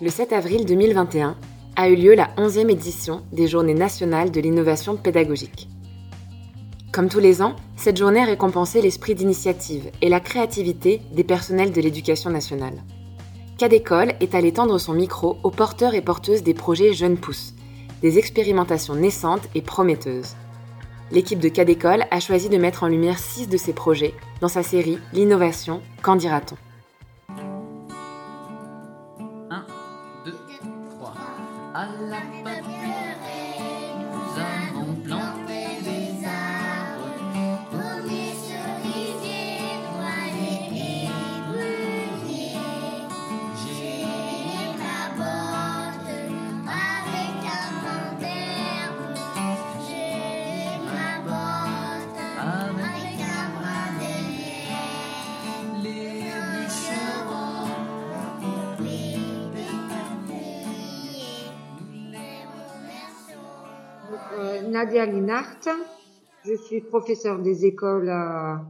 Le 7 avril 2021 a eu lieu la 11e édition des Journées nationales de l'innovation pédagogique. Comme tous les ans, cette journée a récompensé l'esprit d'initiative et la créativité des personnels de l'éducation nationale. Cadécole est allé tendre son micro aux porteurs et porteuses des projets Jeunes Pousses, des expérimentations naissantes et prometteuses. L'équipe de Cadécole a choisi de mettre en lumière six de ces projets dans sa série L'innovation, qu'en dira-t-on? À la pâturée, euh, Nadia Linhart, je suis professeure des écoles à,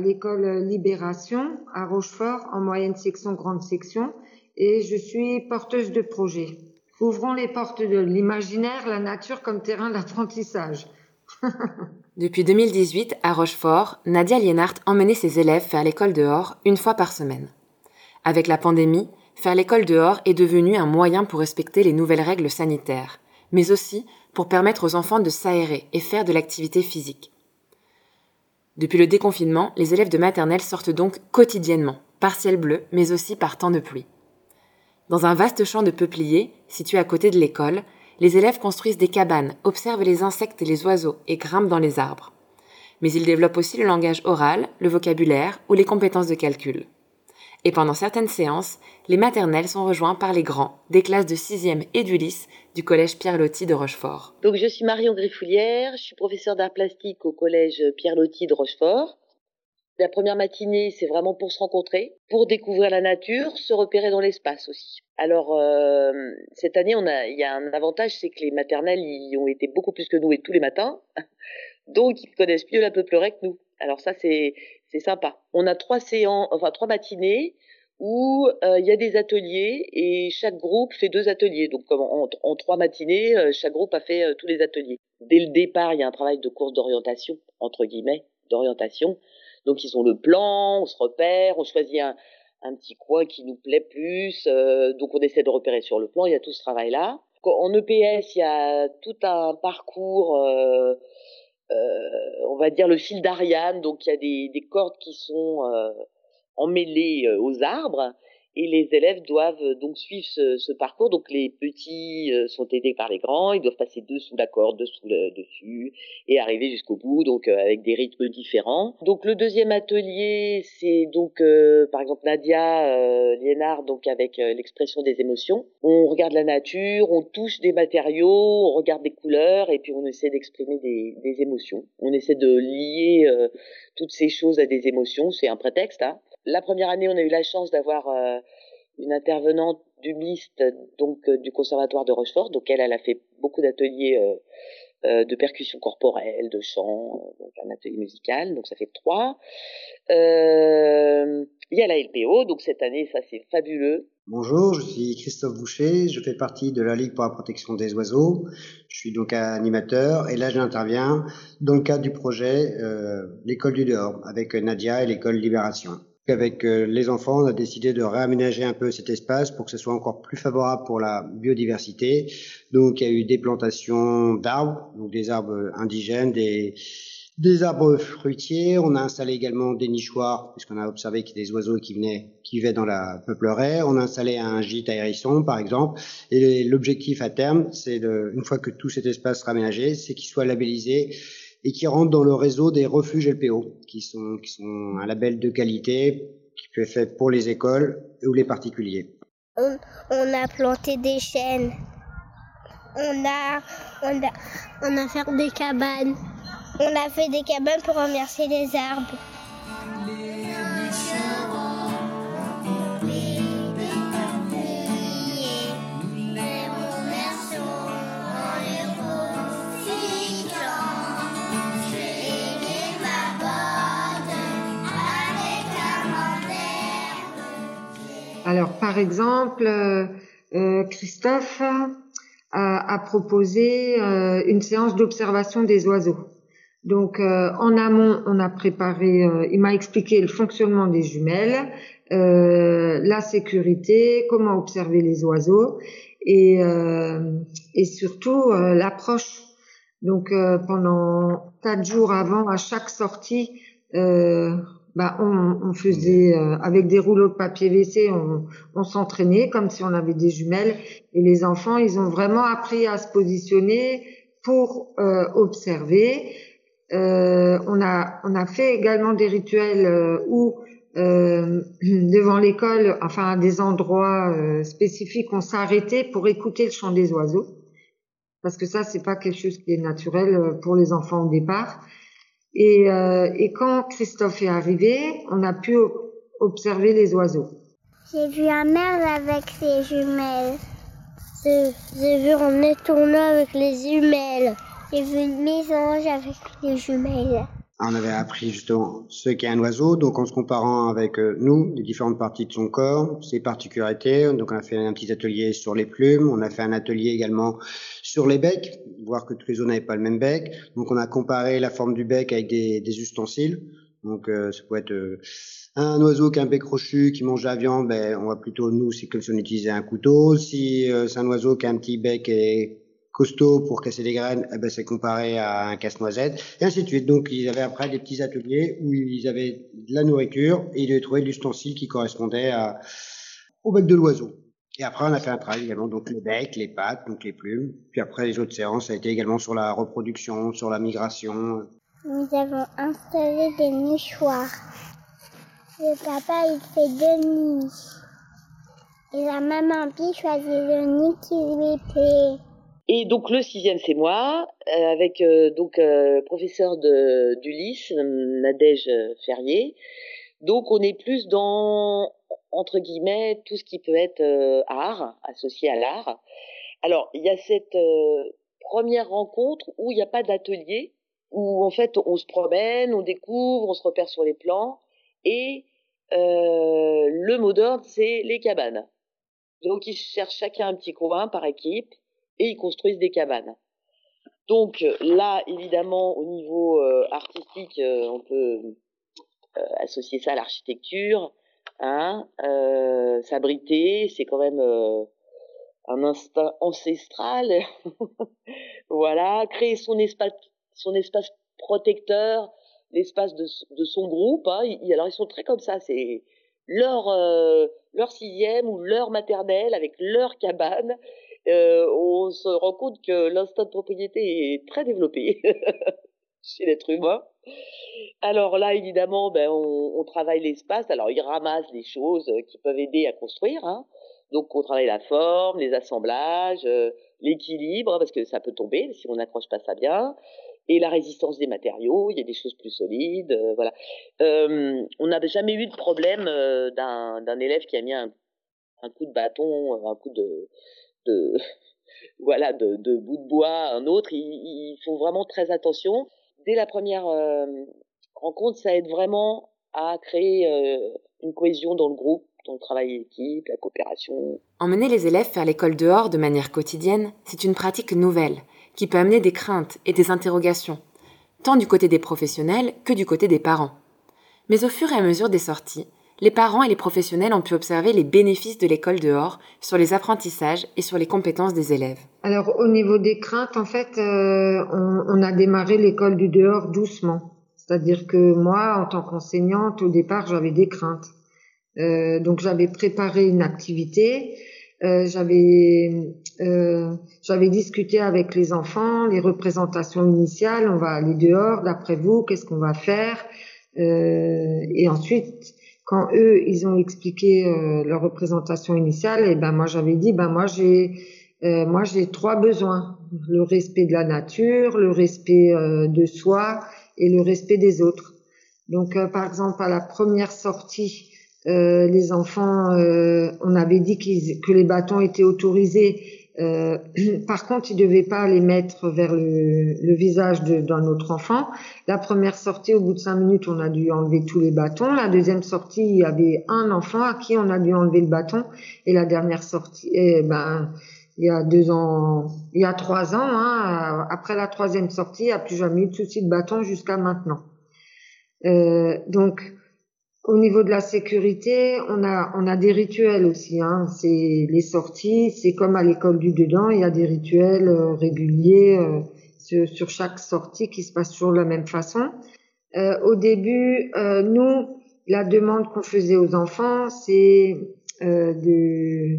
l'école Libération à Rochefort en moyenne section, grande section et je suis porteuse de projet. Ouvrons les portes de l'imaginaire, la nature comme terrain d'apprentissage. Depuis 2018, à Rochefort, Nadia Lienhardt emmenait ses élèves faire l'école dehors une fois par semaine. Avec la pandémie, faire l'école dehors est devenu un moyen pour respecter les nouvelles règles sanitaires, mais aussi pour permettre aux enfants de s'aérer et faire de l'activité physique. Depuis le déconfinement, les élèves de maternelle sortent donc quotidiennement, par ciel bleu, mais aussi par temps de pluie. Dans un vaste champ de peupliers, situé à côté de l'école, les élèves construisent des cabanes, observent les insectes et les oiseaux et grimpent dans les arbres. Mais ils développent aussi le langage oral, le vocabulaire ou les compétences de calcul. Et pendant certaines séances, les maternelles sont rejoints par les grands, des classes de 6e et d'Ulysse du collège Pierre Loti de Rochefort. Donc je suis Marion Griffoulière, je suis professeure d'art plastique au collège Pierre Loti de Rochefort. La première matinée, c'est vraiment pour se rencontrer, pour découvrir la nature, se repérer dans l'espace aussi. Alors euh, cette année, il y a un avantage, c'est que les maternelles y ont été beaucoup plus que nous et tous les matins, donc ils connaissent mieux la peuplerie que nous. Alors ça, c'est c'est sympa. On a trois séances, enfin trois matinées où euh, il y a des ateliers et chaque groupe fait deux ateliers. Donc comme en, en trois matinées, euh, chaque groupe a fait euh, tous les ateliers. Dès le départ, il y a un travail de course d'orientation entre guillemets, d'orientation. Donc ils ont le plan, on se repère, on choisit un, un petit coin qui nous plaît plus. donc on essaie de repérer sur le plan. Il y a tout ce travail-là. En EPS, il y a tout un parcours. Euh, on va dire le fil d'Ariane, donc il y a des, des cordes qui sont euh, emmêlées euh, aux arbres et les élèves doivent euh, donc suivre ce, ce parcours. Donc les petits euh, sont aidés par les grands, ils doivent passer deux sous la corde, deux sous le dessus et arriver jusqu'au bout, donc euh, avec des rythmes différents. Donc le deuxième atelier, c'est donc euh, par exemple Nadia euh, donc avec l'expression des émotions. On regarde la nature, on touche des matériaux, on regarde des couleurs et puis on essaie d'exprimer des, des émotions. On essaie de lier toutes ces choses à des émotions. C'est un prétexte. Hein. La première année, on a eu la chance d'avoir euh, une intervenante du MIST, donc euh, du Conservatoire de Rochefort. Donc elle, elle a fait beaucoup d'ateliers euh, de percussion corporelle, de chant, donc un atelier musical. Donc ça fait trois. Il y a la LPO, donc cette année, ça c'est fabuleux. Bonjour, je suis Christophe Boucher, je fais partie de la Ligue pour la protection des oiseaux. Je suis donc animateur et là j'interviens dans le cadre du projet euh, L'école du dehors avec Nadia et l'école Libération. Avec euh, les enfants, on a décidé de réaménager un peu cet espace pour que ce soit encore plus favorable pour la biodiversité. Donc il y a eu des plantations d'arbres, donc des arbres indigènes, des des arbres fruitiers. On a installé également des nichoirs, puisqu'on a observé qu'il y a des oiseaux qui venaient, qui vivaient dans la peuplerie. On a installé un gîte à hérisson, par exemple. Et l'objectif à terme, c'est une fois que tout cet espace sera aménagé, c'est qu'il soit labellisé et qui rentre dans le réseau des refuges LPO, qui sont, un label de qualité qui est fait pour les écoles ou les particuliers. On, on a planté des chênes. On a, on a, on a fait des cabanes. On a fait des cabanes pour remercier les arbres. Par exemple, euh, Christophe a, proposé une séance d'observation des oiseaux. Donc, en amont, on a préparé, il m'a expliqué le fonctionnement des jumelles, la sécurité, comment observer les oiseaux et, et surtout l'approche donc euh, pendant quatre jours avant, à chaque sortie, euh, bah, on, on, faisait euh, avec des rouleaux de papier WC, on, on s'entraînait comme si on avait des jumelles. Et les enfants, ils ont vraiment appris à se positionner pour euh, observer. on a on a fait également des rituels où devant l'école, enfin à des endroits spécifiques, on s'arrêtait pour écouter le chant des oiseaux parce que ça c'est pas quelque chose qui est naturel euh, pour les enfants au départ. Et, euh, et quand Christophe est arrivé, on a pu observer les oiseaux. J'ai vu un merle avec ses jumelles. J'ai vu un étourneau avec les jumelles. J'ai vu une mésange avec les jumelles. On avait appris justement ce qu'est un oiseau, donc en se comparant avec euh, nous, les différentes parties de son corps, ses particularités. Donc on a fait un petit atelier sur les plumes, on a fait un atelier également sur les becs, voir que tous les oiseaux n'avaient pas le même bec. Donc on a comparé la forme du bec avec des, ustensiles. Donc euh, ça peut être euh, un oiseau qui a un bec crochu, qui mange la viande, ben, on va plutôt, nous, si on utilisait un couteau. Si c'est un oiseau qui a un petit bec et costaud pour casser les graines, eh ben, c'est comparé à un casse-noisette, et ainsi de suite. Donc, ils avaient après des petits ateliers où ils avaient de la nourriture et ils devaient trouver l'ustensile qui correspondait à, au bec de l'oiseau. Et après, on a fait un travail également, donc le bec, les pattes, donc les plumes. Puis après, les autres séances, ça a été également sur la reproduction, sur la migration. Nous avons installé des nichoirs. Le papa, il fait deux nids. Et la maman, puis choisit le nid qui lui plaît. Et donc le sixième, c'est moi, euh, avec euh, donc euh, professeur de d'Ulysse, Nadège Ferrier. Donc on est plus dans entre guillemets tout ce qui peut être art associé à l'art. Alors il y a cette première rencontre où il n'y a pas d'atelier, où en fait on se promène, on découvre, on se repère sur les plans, et le mot d'ordre c'est les cabanes. Donc ils cherchent chacun un petit coin par équipe et ils construisent des cabanes. Donc là, évidemment, au niveau euh, artistique, euh, on peut euh, associer ça à l'architecture, hein, s'abriter, c'est quand même un instinct ancestral, voilà, créer son espace, son espace protecteur, l'espace de, son groupe. Hein. alors ils sont très comme ça, c'est leur sixième ou leur maternelle avec leur cabane euh, on se rend compte que l'instinct de propriété est très développé chez l'être humain. Alors là, évidemment, ben, on, travaille l'espace. Alors, ils ramassent les choses qui peuvent aider à construire. Hein. Donc, on travaille la forme, les assemblages, euh, l'équilibre, parce que ça peut tomber si on n'accroche pas ça bien, et la résistance des matériaux. Il y a des choses plus solides, euh, voilà. Euh, on n'a jamais eu de problème euh, d'un élève qui a mis un, un coup de bâton, un coup de de voilà de, de bout de bois un autre. Ils, font vraiment très attention. Dès la première euh, rencontre, ça aide vraiment à créer euh, une cohésion dans le groupe, dans le travail d'équipe, la coopération. Emmener les élèves faire l'école dehors de manière quotidienne, c'est une pratique nouvelle qui peut amener des craintes et des interrogations, tant du côté des professionnels que du côté des parents. Mais au fur et à mesure des sorties, les parents et les professionnels ont pu observer les bénéfices de l'école dehors sur les apprentissages et sur les compétences des élèves. Alors au niveau des craintes, en fait, euh, on, a démarré l'école du dehors doucement. C'est-à-dire que moi, en tant qu'enseignante, au départ, j'avais des craintes. Euh, donc j'avais préparé une activité, euh, j'avais j'avais discuté avec les enfants, les représentations initiales, on va aller dehors, d'après vous, qu'est-ce qu'on va faire Et ensuite, quand eux ils ont expliqué euh, leur représentation initiale, et ben moi j'avais dit ben moi j'ai euh, moi j'ai trois besoins le respect de la nature, le respect euh, de soi et le respect des autres. Donc par exemple à la première sortie, les enfants, on avait dit que les bâtons étaient autorisés Euh, par contre, ils ne devaient pas les mettre vers le, le visage d'un autre enfant. La première sortie, au bout de cinq minutes, on a dû enlever tous les bâtons. La deuxième sortie, il y avait un enfant à qui on a dû enlever le bâton. Et la dernière sortie, eh ben, il y a deux ans, il y a trois ans, hein, après la troisième sortie, il n'y a plus jamais eu de souci de bâton jusqu'à maintenant. Euh, donc, au niveau de la sécurité, on a on a des rituels aussi. Hein. C'est les sorties, c'est comme à l'école du dedans, il y a des rituels euh, réguliers euh, sur, chaque sortie qui se passe toujours de la même façon. Euh, au début, euh, nous, la demande qu'on faisait aux enfants, c'est de,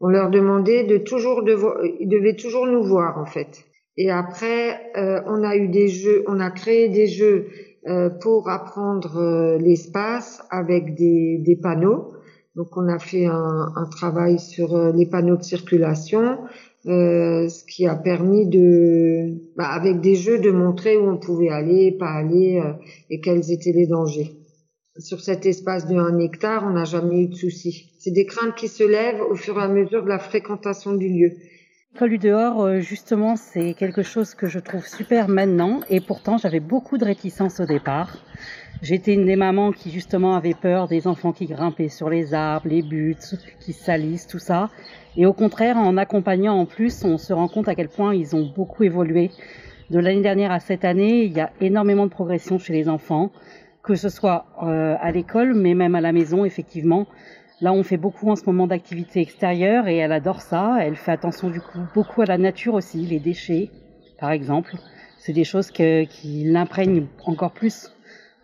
on leur demandait de toujours de, ils devaient toujours nous voir en fait. Et après, on a eu des jeux, on a créé des jeux euh, pour apprendre euh, l'espace avec des, des, panneaux. Donc on a fait un, un travail sur euh, les panneaux de circulation, euh, ce qui a permis de, bah, avec des jeux, de montrer où on pouvait aller, pas aller et quels étaient les dangers. Sur cet espace de 1 hectare, on n'a jamais eu de soucis. C'est des craintes qui se lèvent au fur et à mesure de la fréquentation du lieu. Du dehors, euh, justement, c'est quelque chose que je trouve super maintenant et pourtant j'avais beaucoup de réticence au départ. J'étais une des mamans qui justement avait peur des enfants qui grimpaient sur les arbres, les buts, qui salissent, tout ça. Et au contraire, en accompagnant en plus, on se rend compte à quel point ils ont beaucoup évolué. De l'année dernière à cette année, il y a énormément de progression chez les enfants, que ce soit euh, à l'école, mais même à la maison, effectivement. Là, on fait beaucoup en ce moment d'activités extérieures et elle adore ça. Elle fait attention du coup beaucoup à la nature aussi, les déchets, par exemple. C'est des choses que, qui l'imprègnent encore plus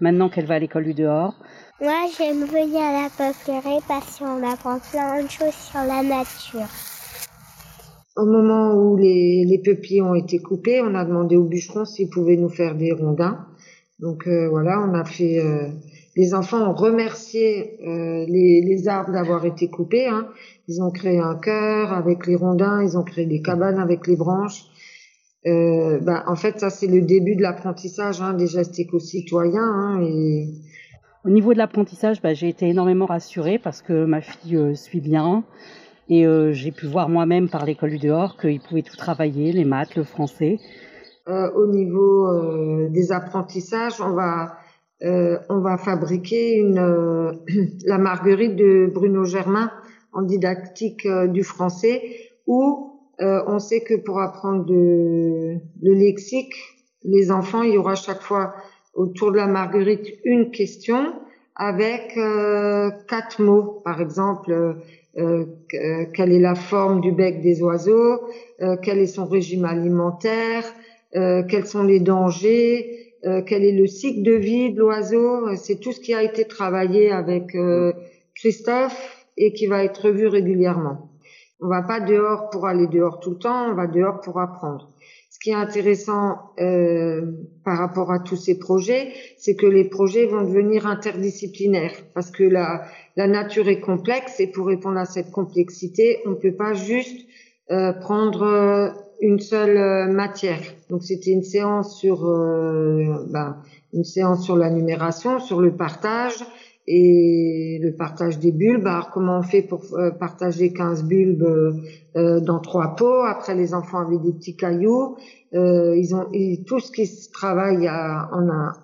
maintenant qu'elle va à l'école du dehors. Moi, j'aime venir à la peupleraie parce qu'on apprend plein de choses sur la nature. Au moment où les, les peupliers ont été coupés, on a demandé aux bûcherons s'ils pouvaient nous faire des rondins. Donc euh, voilà, on a fait euh, les enfants ont remercié euh, les, les, arbres d'avoir été coupés. Hein. Ils ont créé un cœur avec les rondins, ils ont créé des cabanes avec les branches. Euh, ben, en fait, ça c'est le début de l'apprentissage hein, des gestes éco-citoyens. Hein, et... Au niveau de l'apprentissage, ben, j'ai été énormément rassurée parce que ma fille euh, suit bien et j'ai pu voir moi-même par l'école du dehors qu'il pouvait tout travailler, les maths, le français. Au niveau des apprentissages, on va euh, on va fabriquer euh, la marguerite de Bruno Germain en didactique euh, du français où on sait que pour apprendre de, le lexique, les enfants, il y aura chaque fois autour de la marguerite une question avec quatre mots. Par exemple, quelle est la forme du bec des oiseaux, quel est son régime alimentaire, quels sont les dangers, euh, quel est le cycle de vie de l'oiseau. C'est tout ce qui a été travaillé avec euh, Christophe et qui va être revu régulièrement. On va pas dehors pour aller dehors tout le temps, on va dehors pour apprendre. Ce qui est intéressant euh, par rapport à tous ces projets, c'est que les projets vont devenir interdisciplinaires parce que la, la nature est complexe et pour répondre à cette complexité, on ne peut pas juste euh, prendre une seule euh, matière. Donc c'était une séance sur euh, ben, une séance sur la numération, sur le partage et le partage des bulbes. Alors comment on fait pour euh, partager 15 bulbes dans trois pots? Après les enfants avaient des petits cailloux. ils ont tout ce qui se travaille à,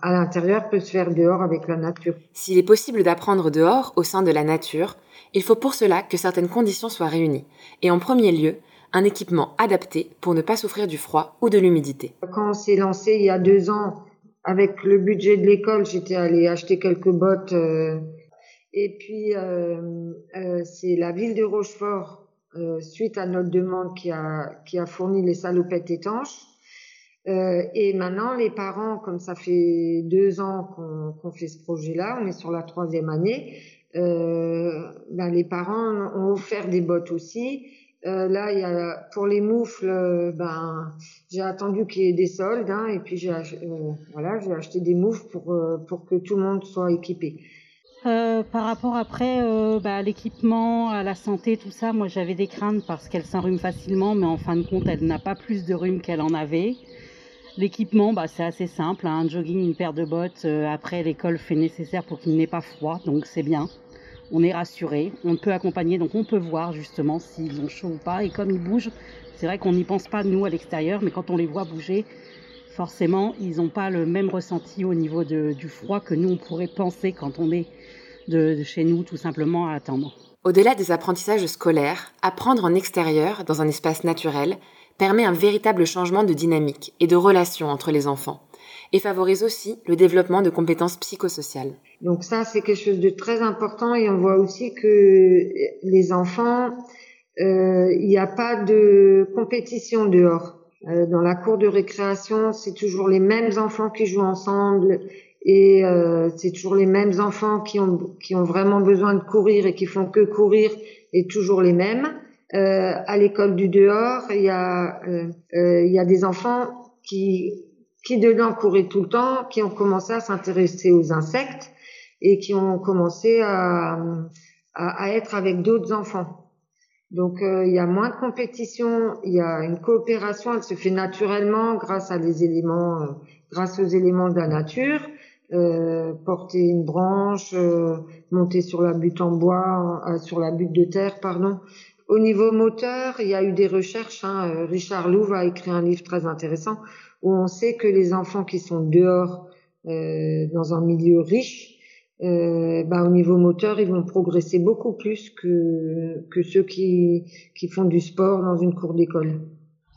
à l'intérieur peut se faire dehors avec la nature. S'il est possible d'apprendre dehors au sein de la nature, il faut pour cela que certaines conditions soient réunies. Et en premier lieu, un équipement adapté pour ne pas souffrir du froid ou de l'humidité. Quand on s'est lancé il y a deux ans, avec le budget de l'école, j'étais allée acheter quelques bottes. Euh, et puis, euh, euh, c'est la ville de Rochefort, suite à notre demande, qui a, fourni les salopettes étanches. Et maintenant, les parents, comme ça fait deux ans qu'on qu'on fait ce projet-là, on est sur la troisième année, ben les parents ont offert des bottes aussi. Euh, là, pour les moufles, euh, ben, j'ai attendu qu'il y ait des soldes, hein, et puis j'ai, euh, j'ai acheté des moufles pour, que tout le monde soit équipé. Par rapport après bah, à l'équipement, à la santé, tout ça, moi j'avais des craintes parce qu'elle s'enrhume facilement, mais en fin de compte, elle n'a pas plus de rhume qu'elle en avait. L'équipement, bah, c'est assez simple, hein, un jogging, une paire de bottes. après, l'école fait nécessaire pour qu'il n'ait pas froid, donc c'est bien. On est rassuré, on peut accompagner, donc on peut voir justement s'ils ont chaud ou pas. Et comme ils bougent, c'est vrai qu'on n'y pense pas nous à l'extérieur, mais quand on les voit bouger, forcément, ils n'ont pas le même ressenti au niveau du froid que nous on pourrait penser quand on est de, de chez nous tout simplement à attendre. Au-delà des apprentissages scolaires, apprendre en extérieur, dans un espace naturel, permet un véritable changement de dynamique et de relation entre les enfants et favorise aussi le développement de compétences psychosociales. Donc ça, c'est quelque chose de très important et on voit aussi que les enfants, euh, il n'y a pas de compétition dehors. Euh, dans la cour de récréation, c'est toujours les mêmes enfants qui jouent ensemble et euh, c'est toujours les mêmes enfants qui ont qui ont vraiment besoin de courir et qui font que courir et toujours les mêmes. À l'école du dehors, il y a il y a des enfants qui qui dedans couraient tout le temps, qui ont commencé à s'intéresser aux insectes et qui ont commencé à, à, à être avec d'autres enfants. Donc euh, il y a moins de compétition, il y a une coopération, elle se fait naturellement grâce à des éléments, euh, grâce aux éléments de la nature. Euh, porter une branche, euh, monter sur la butte en bois, euh, sur la butte de terre, pardon. Au niveau moteur, il y a eu des recherches. Hein, Richard Louv a écrit un livre très intéressant où on sait que les enfants qui sont dehors euh, dans un milieu riche, euh, bah, au niveau moteur, ils vont progresser beaucoup plus que, ceux qui, font du sport dans une cour d'école.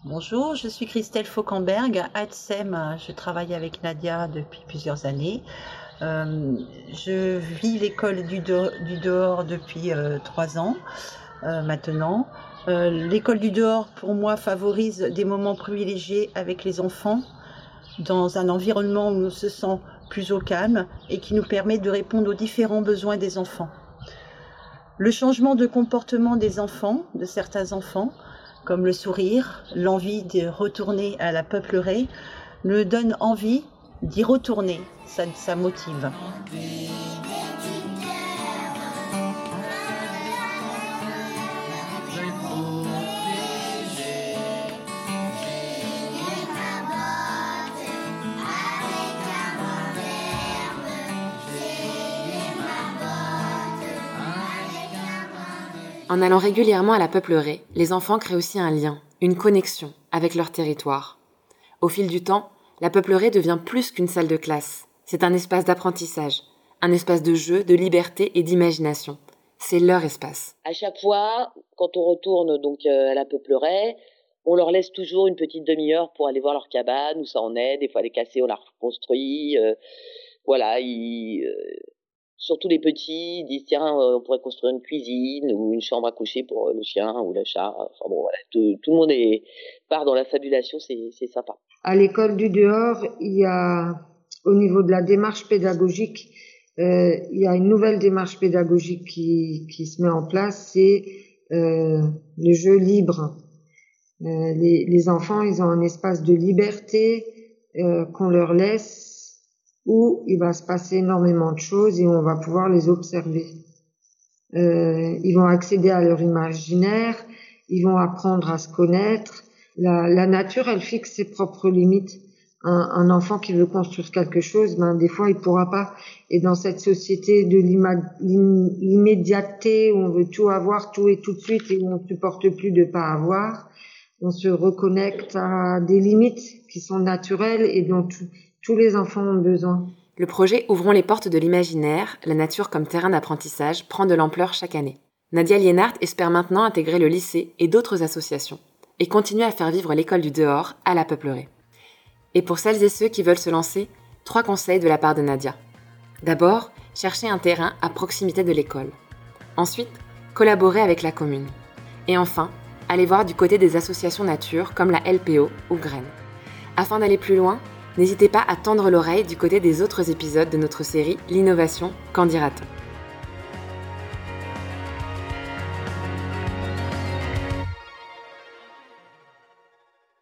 Bonjour, je suis Christelle Fauquemberg. ADSEM, je travaille avec Nadia depuis plusieurs années. Euh, je vis l'école du, de, du, dehors depuis trois ans maintenant. Euh, l'école du dehors, pour moi, favorise des moments privilégiés avec les enfants dans un environnement où on se sent plus au calme et qui nous permet de répondre aux différents besoins des enfants. Le changement de comportement des enfants, de certains enfants, comme le sourire, l'envie de retourner à la peuplerie, me donne envie d'y retourner. Ça motive. En allant régulièrement à la peuplerie, les enfants créent aussi un lien, une connexion avec leur territoire. Au fil du temps, la peuplerie devient plus qu'une salle de classe. C'est un espace d'apprentissage, un espace de jeu, de liberté et d'imagination. C'est leur espace. À chaque fois, quand on retourne donc euh, à la peuplerie, on leur laisse toujours une petite demi-heure pour aller voir leur cabane, où ça en est. Des fois, elle est cassée, on la reconstruit. Euh, voilà, ils, euh, surtout les petits, disent tiens, euh, on pourrait construire une cuisine ou une chambre à coucher pour euh, le chien ou le chat. Enfin bon, voilà, tout, tout le monde part dans la fabulation, c'est sympa. À l'école du dehors, il y a, au niveau de la démarche pédagogique, euh, il y a une nouvelle démarche pédagogique qui, qui se met en place, c'est le jeu libre. Les, enfants, ils ont un espace de liberté qu'on leur laisse où il va se passer énormément de choses et on va pouvoir les observer. Euh, ils vont accéder à leur imaginaire, ils vont apprendre à se connaître. La, la nature, elle fixe ses propres limites. Un, un, enfant qui veut construire quelque chose, ben des fois il pourra pas. Et dans cette société de l'immédiateté où on veut tout avoir, tout et tout de suite, et où on ne supporte plus de pas avoir, on se reconnecte à des limites qui sont naturelles et dont tous les enfants ont besoin. Le projet Ouvrons les portes de l'imaginaire, la nature comme terrain d'apprentissage prend de l'ampleur chaque année. Nadia Lienhardt espère maintenant intégrer le lycée et d'autres associations et continuer à faire vivre l'école du dehors à la peuplerie. Et pour celles et ceux qui veulent se lancer, trois conseils de la part de Nadia. D'abord, chercher un terrain à proximité de l'école. Ensuite, collaborer avec la commune. Et enfin, aller voir du côté des associations nature comme la LPO ou Graines. Afin d'aller plus loin, N'hésitez pas à tendre l'oreille du côté des autres épisodes de notre série L'innovation, qu'en dira-t-on?